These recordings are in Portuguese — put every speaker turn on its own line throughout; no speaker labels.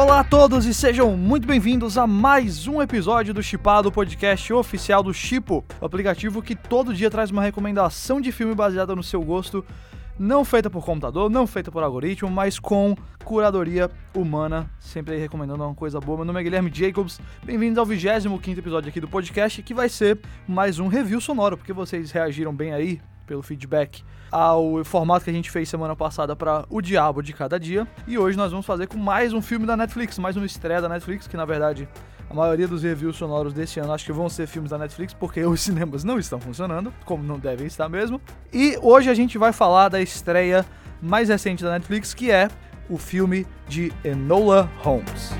Olá a todos e sejam muito bem-vindos a mais um episódio do Chipado, podcast oficial do Chipo, o aplicativo que todo dia traz uma recomendação de filme baseada no seu gosto, não feita por computador, não feita por algoritmo, mas com curadoria humana, sempre aí recomendando uma coisa boa. Meu nome é Guilherme Jacobs, bem-vindos ao 25 episódio aqui do podcast, que vai ser mais um review sonoro, porque vocês reagiram bem aí pelo feedback ao formato que a gente fez semana passada para O Diabo de Cada Dia. E hoje nós vamos fazer com mais um filme da Netflix, mais uma estreia da Netflix, que na verdade a maioria dos reviews sonoros desse ano acho que vão ser filmes da Netflix, porque os cinemas não estão funcionando, como não devem estar mesmo. E hoje a gente vai falar da estreia mais recente da Netflix, que é o filme de Enola Holmes.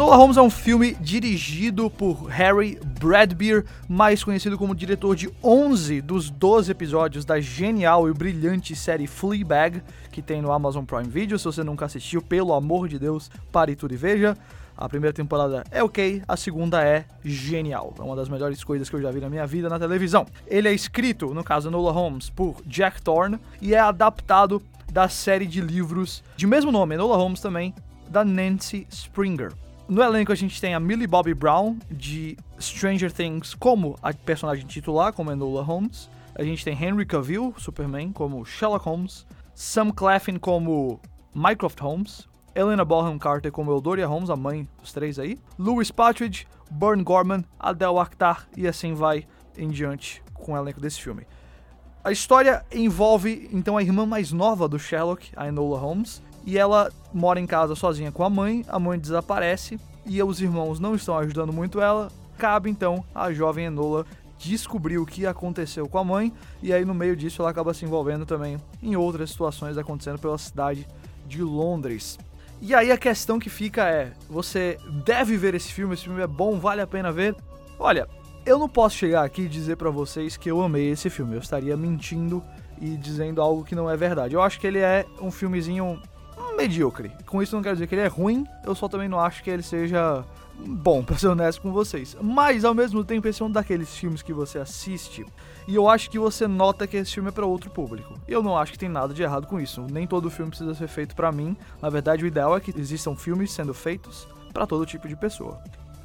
Enola Holmes é um filme dirigido por Harry Bradbeer, mais conhecido como diretor de 11 dos 12 episódios da genial e brilhante série Fleabag, que tem no Amazon Prime Video. Se você nunca assistiu, pelo amor de Deus, pare tudo e veja. A primeira temporada é ok, a segunda é genial. É uma das melhores coisas que eu já vi na minha vida na televisão. Ele é escrito, no caso Enola Holmes, por Jack Thorne e é adaptado da série de livros de mesmo nome, Enola Holmes também, da Nancy Springer. No elenco a gente tem a Millie Bobby Brown, de Stranger Things, como a personagem titular, como Enola Holmes. A gente tem Henry Cavill, Superman, como Sherlock Holmes. Sam Claflin como Mycroft Holmes. Helena Bonham Carter como Eudoria Holmes, a mãe dos três aí. Louis Patridge, Burn Gorman, Adele Akhtar e assim vai em diante com o elenco desse filme. A história envolve então a irmã mais nova do Sherlock, a Enola Holmes, e ela mora em casa sozinha com a mãe, a mãe desaparece e os irmãos não estão ajudando muito ela. Cabe então a jovem Enola descobrir o que aconteceu com a mãe e aí no meio disso ela acaba se envolvendo também em outras situações acontecendo pela cidade de Londres. E aí a questão que fica é: você deve ver esse filme, esse filme é bom, vale a pena ver? Olha, eu não posso chegar aqui e dizer para vocês que eu amei esse filme, eu estaria mentindo e dizendo algo que não é verdade. Eu acho que ele é um filmezinho medíocre. Com isso não quero dizer que ele é ruim, eu só também não acho que ele seja bom, pra ser honesto com vocês. Mas ao mesmo tempo, esse é um daqueles filmes que você assiste e eu acho que você nota que esse filme é para outro público. Eu não acho que tem nada de errado com isso. Nem todo filme precisa ser feito para mim. Na verdade, o ideal é que existam filmes sendo feitos para todo tipo de pessoa.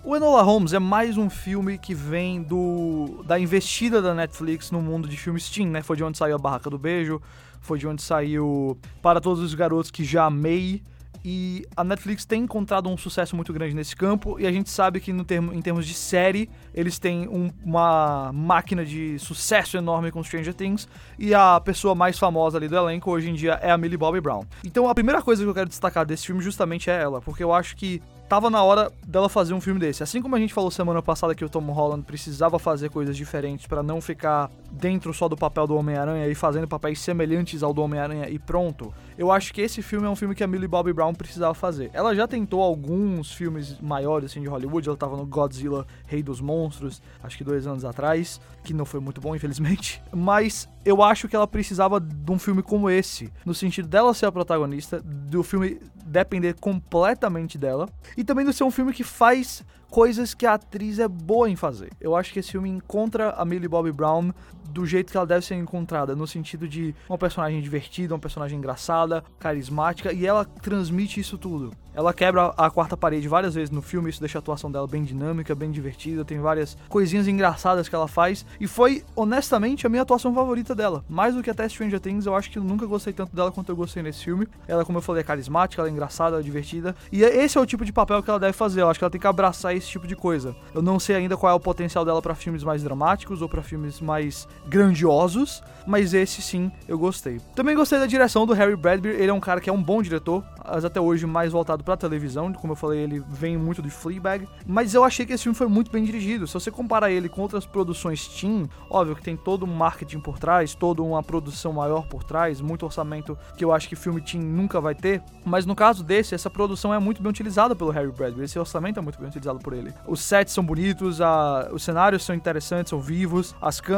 O Enola Holmes é mais um filme que vem do da investida da Netflix no mundo de filmes teen, né? Foi de onde saiu A Barraca do Beijo, foi de onde saiu Para Todos os Garotos que Já Amei. E a Netflix tem encontrado um sucesso muito grande nesse campo, e a gente sabe que termo, em termos de série, eles têm um, uma máquina de sucesso enorme com Stranger Things, e a pessoa mais famosa ali do elenco hoje em dia é a Millie Bobby Brown. Então a primeira coisa que eu quero destacar desse filme justamente é ela, porque eu acho que tava na hora dela fazer um filme desse. Assim como a gente falou semana passada que o Tom Holland precisava fazer coisas diferentes para não ficar dentro só do papel do Homem-Aranha e fazendo papéis semelhantes ao do Homem-Aranha e pronto. Eu acho que esse filme é um filme que a Millie Bobby Brown precisava fazer. Ela já tentou alguns filmes maiores assim de Hollywood, ela tava no Godzilla Rei dos Monstros, acho que dois anos atrás, que não foi muito bom, infelizmente. Mas eu acho que ela precisava de um filme como esse, no sentido dela ser a protagonista, do filme depender completamente dela, e também de ser um filme que faz coisas que a atriz é boa em fazer. Eu acho que esse filme encontra a Millie Bobby Brown do jeito que ela deve ser encontrada, no sentido de uma personagem divertida, uma personagem engraçada, carismática, e ela transmite isso tudo. Ela quebra a quarta parede várias vezes no filme, isso deixa a atuação dela bem dinâmica, bem divertida, tem várias coisinhas engraçadas que ela faz, e foi, honestamente, a minha atuação favorita dela. Mais do que até Stranger Things, eu acho que eu nunca gostei tanto dela quanto eu gostei nesse filme. Ela, como eu falei, é carismática, ela é engraçada, ela é divertida, e esse é o tipo de papel que ela deve fazer, eu acho que ela tem que abraçar esse tipo de coisa. Eu não sei ainda qual é o potencial dela para filmes mais dramáticos ou para filmes mais grandiosos, mas esse sim eu gostei. Também gostei da direção do Harry Bradbury, ele é um cara que é um bom diretor, mas até hoje mais voltado pra televisão, como eu falei, ele vem muito de Fleabag, mas eu achei que esse filme foi muito bem dirigido. Se você comparar ele com outras produções teen, óbvio que tem todo um marketing por trás, toda uma produção maior por trás, muito orçamento que eu acho que filme teen nunca vai ter, mas no caso desse, essa produção é muito bem utilizada pelo Harry Bradbury, esse orçamento é muito bem utilizado por ele. Os sets são bonitos, a, os cenários são interessantes, são vivos,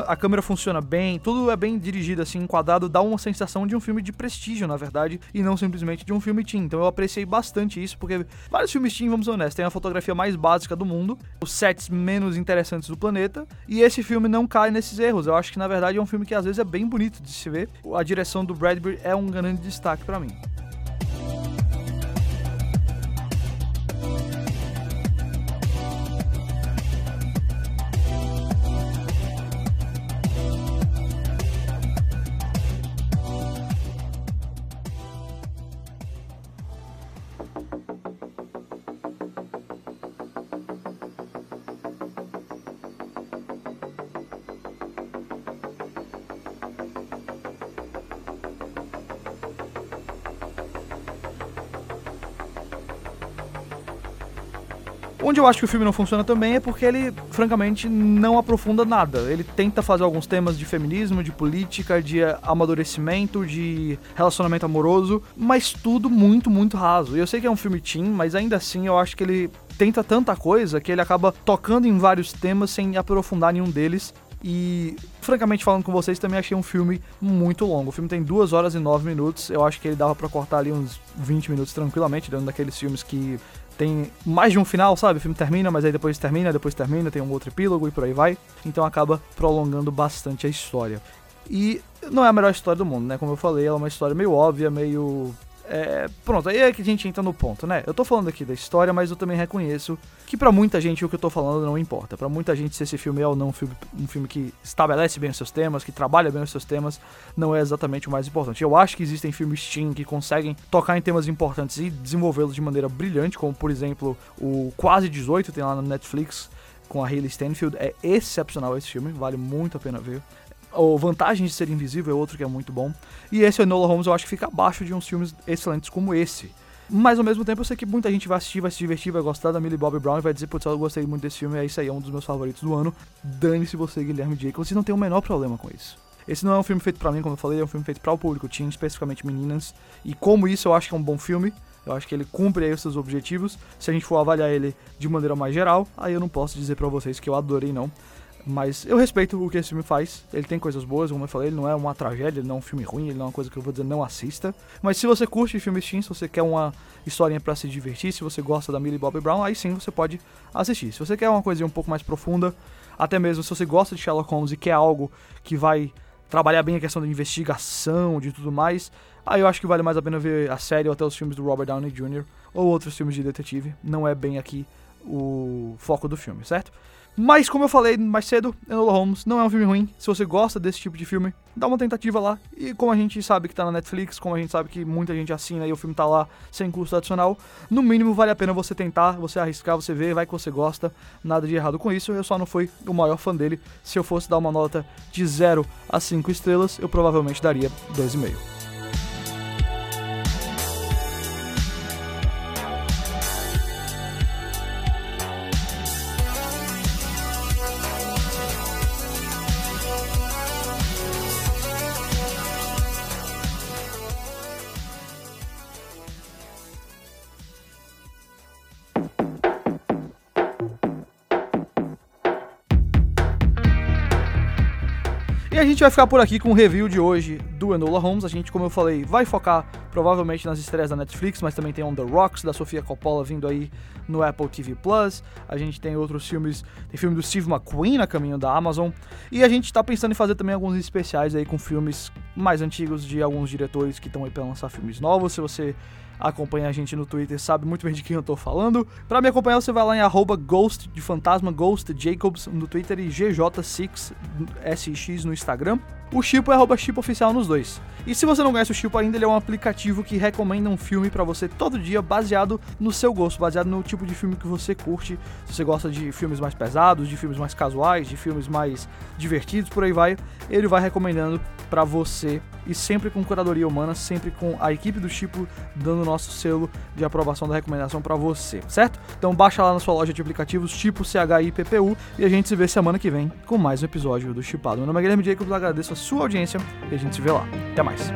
a câmera funciona bem, tudo é bem dirigido, assim, enquadrado, dá uma sensação de um filme de prestígio, na verdade, e não simplesmente de um filme teen. Então eu apreciei bastante isso, porque vários filmes teen, vamos ser honestos, têm a fotografia mais básica do mundo, os sets menos interessantes do planeta, e esse filme não cai nesses erros. Eu acho que, na verdade, é um filme que às vezes é bem bonito de se ver. A direção do Bradbury é um grande destaque para mim. Onde eu acho que o filme não funciona também é porque ele, francamente, não aprofunda nada. Ele tenta fazer alguns temas de feminismo, de política, de amadurecimento, de relacionamento amoroso, mas tudo muito, muito raso. E eu sei que é um filme teen, mas ainda assim eu acho que ele tenta tanta coisa que ele acaba tocando em vários temas sem aprofundar nenhum deles. E, francamente, falando com vocês, também achei um filme muito longo. O filme tem 2 horas e 9 minutos. Eu acho que ele dava para cortar ali uns 20 minutos tranquilamente, dentro daqueles filmes que tem mais de um final, sabe? O filme termina, mas aí depois termina, depois termina, tem um outro epílogo e por aí vai. Então acaba prolongando bastante a história. E não é a melhor história do mundo, né? Como eu falei, ela é uma história meio óbvia, meio é, pronto, aí é que a gente entra no ponto, né? Eu tô falando aqui da história, mas eu também reconheço que para muita gente o que eu tô falando não importa. Para muita gente se esse filme é ou não um filme, um filme que estabelece bem os seus temas, que trabalha bem os seus temas, não é exatamente o mais importante. Eu acho que existem filmes teen que conseguem tocar em temas importantes e desenvolvê-los de maneira brilhante, como por exemplo o Quase 18 tem lá no Netflix com a Hayley Stanfield. É excepcional esse filme, vale muito a pena ver. O Vantagem de Ser Invisível é outro que é muito bom. E esse Enola Holmes eu acho que fica abaixo de uns filmes excelentes como esse. Mas ao mesmo tempo eu sei que muita gente vai assistir, vai se divertir, vai gostar da Millie Bobby Brown e vai dizer, putz, eu gostei muito desse filme, é isso aí, é um dos meus favoritos do ano. Dane-se você, Guilherme Jacob, você não tem o menor problema com isso. Esse não é um filme feito para mim, como eu falei, é um filme feito para o público teen, especificamente meninas. E como isso eu acho que é um bom filme, eu acho que ele cumpre aí os seus objetivos. Se a gente for avaliar ele de maneira mais geral, aí eu não posso dizer para vocês que eu adorei não. Mas eu respeito o que esse filme faz. Ele tem coisas boas, como eu falei, ele não é uma tragédia, ele não é um filme ruim, ele não é uma coisa que eu vou dizer não assista. Mas se você curte filmes teen, se você quer uma historinha para se divertir, se você gosta da Millie Bobby Brown, aí sim você pode assistir. Se você quer uma coisinha um pouco mais profunda, até mesmo se você gosta de Sherlock Holmes e quer algo que vai trabalhar bem a questão da investigação, de tudo mais, aí eu acho que vale mais a pena ver a série ou até os filmes do Robert Downey Jr. ou outros filmes de detetive. Não é bem aqui o foco do filme, certo? Mas, como eu falei mais cedo, Enola Holmes não é um filme ruim. Se você gosta desse tipo de filme, dá uma tentativa lá. E como a gente sabe que tá na Netflix, como a gente sabe que muita gente assina e o filme tá lá sem custo adicional, no mínimo vale a pena você tentar, você arriscar, você ver, vai que você gosta. Nada de errado com isso. Eu só não fui o maior fã dele. Se eu fosse dar uma nota de 0 a 5 estrelas, eu provavelmente daria 2,5. E a gente vai ficar por aqui com o review de hoje do Enola Holmes. A gente, como eu falei, vai focar provavelmente nas estreias da Netflix, mas também tem On The Rocks, da Sofia Coppola, vindo aí no Apple TV Plus. A gente tem outros filmes, tem filme do Steve McQueen a caminho da Amazon. E a gente tá pensando em fazer também alguns especiais aí com filmes mais antigos de alguns diretores que estão aí pra lançar filmes novos. Se você acompanha a gente no Twitter sabe muito bem de quem eu tô falando. Para me acompanhar, você vai lá em arroba Ghost de Fantasma, Ghost Jacobs no Twitter e GJ6SX no Instagram. O Chipo é arroba Chipo Oficial nos dois. E se você não conhece o Chipo ainda, ele é um aplicativo que recomenda um filme para você todo dia, baseado no seu gosto, baseado no tipo de filme que você curte. Se você gosta de filmes mais pesados, de filmes mais casuais, de filmes mais divertidos, por aí vai, ele vai recomendando para você e sempre com curadoria humana, sempre com a equipe do Chipo dando nosso selo de aprovação da recomendação para você, certo? Então baixa lá na sua loja de aplicativos tipo CHIPPU e a gente se vê semana que vem com mais um episódio do Chipado. Meu nome é Guilherme Jacobs, agradeço a sua audiência e a gente se vê lá. Até mais.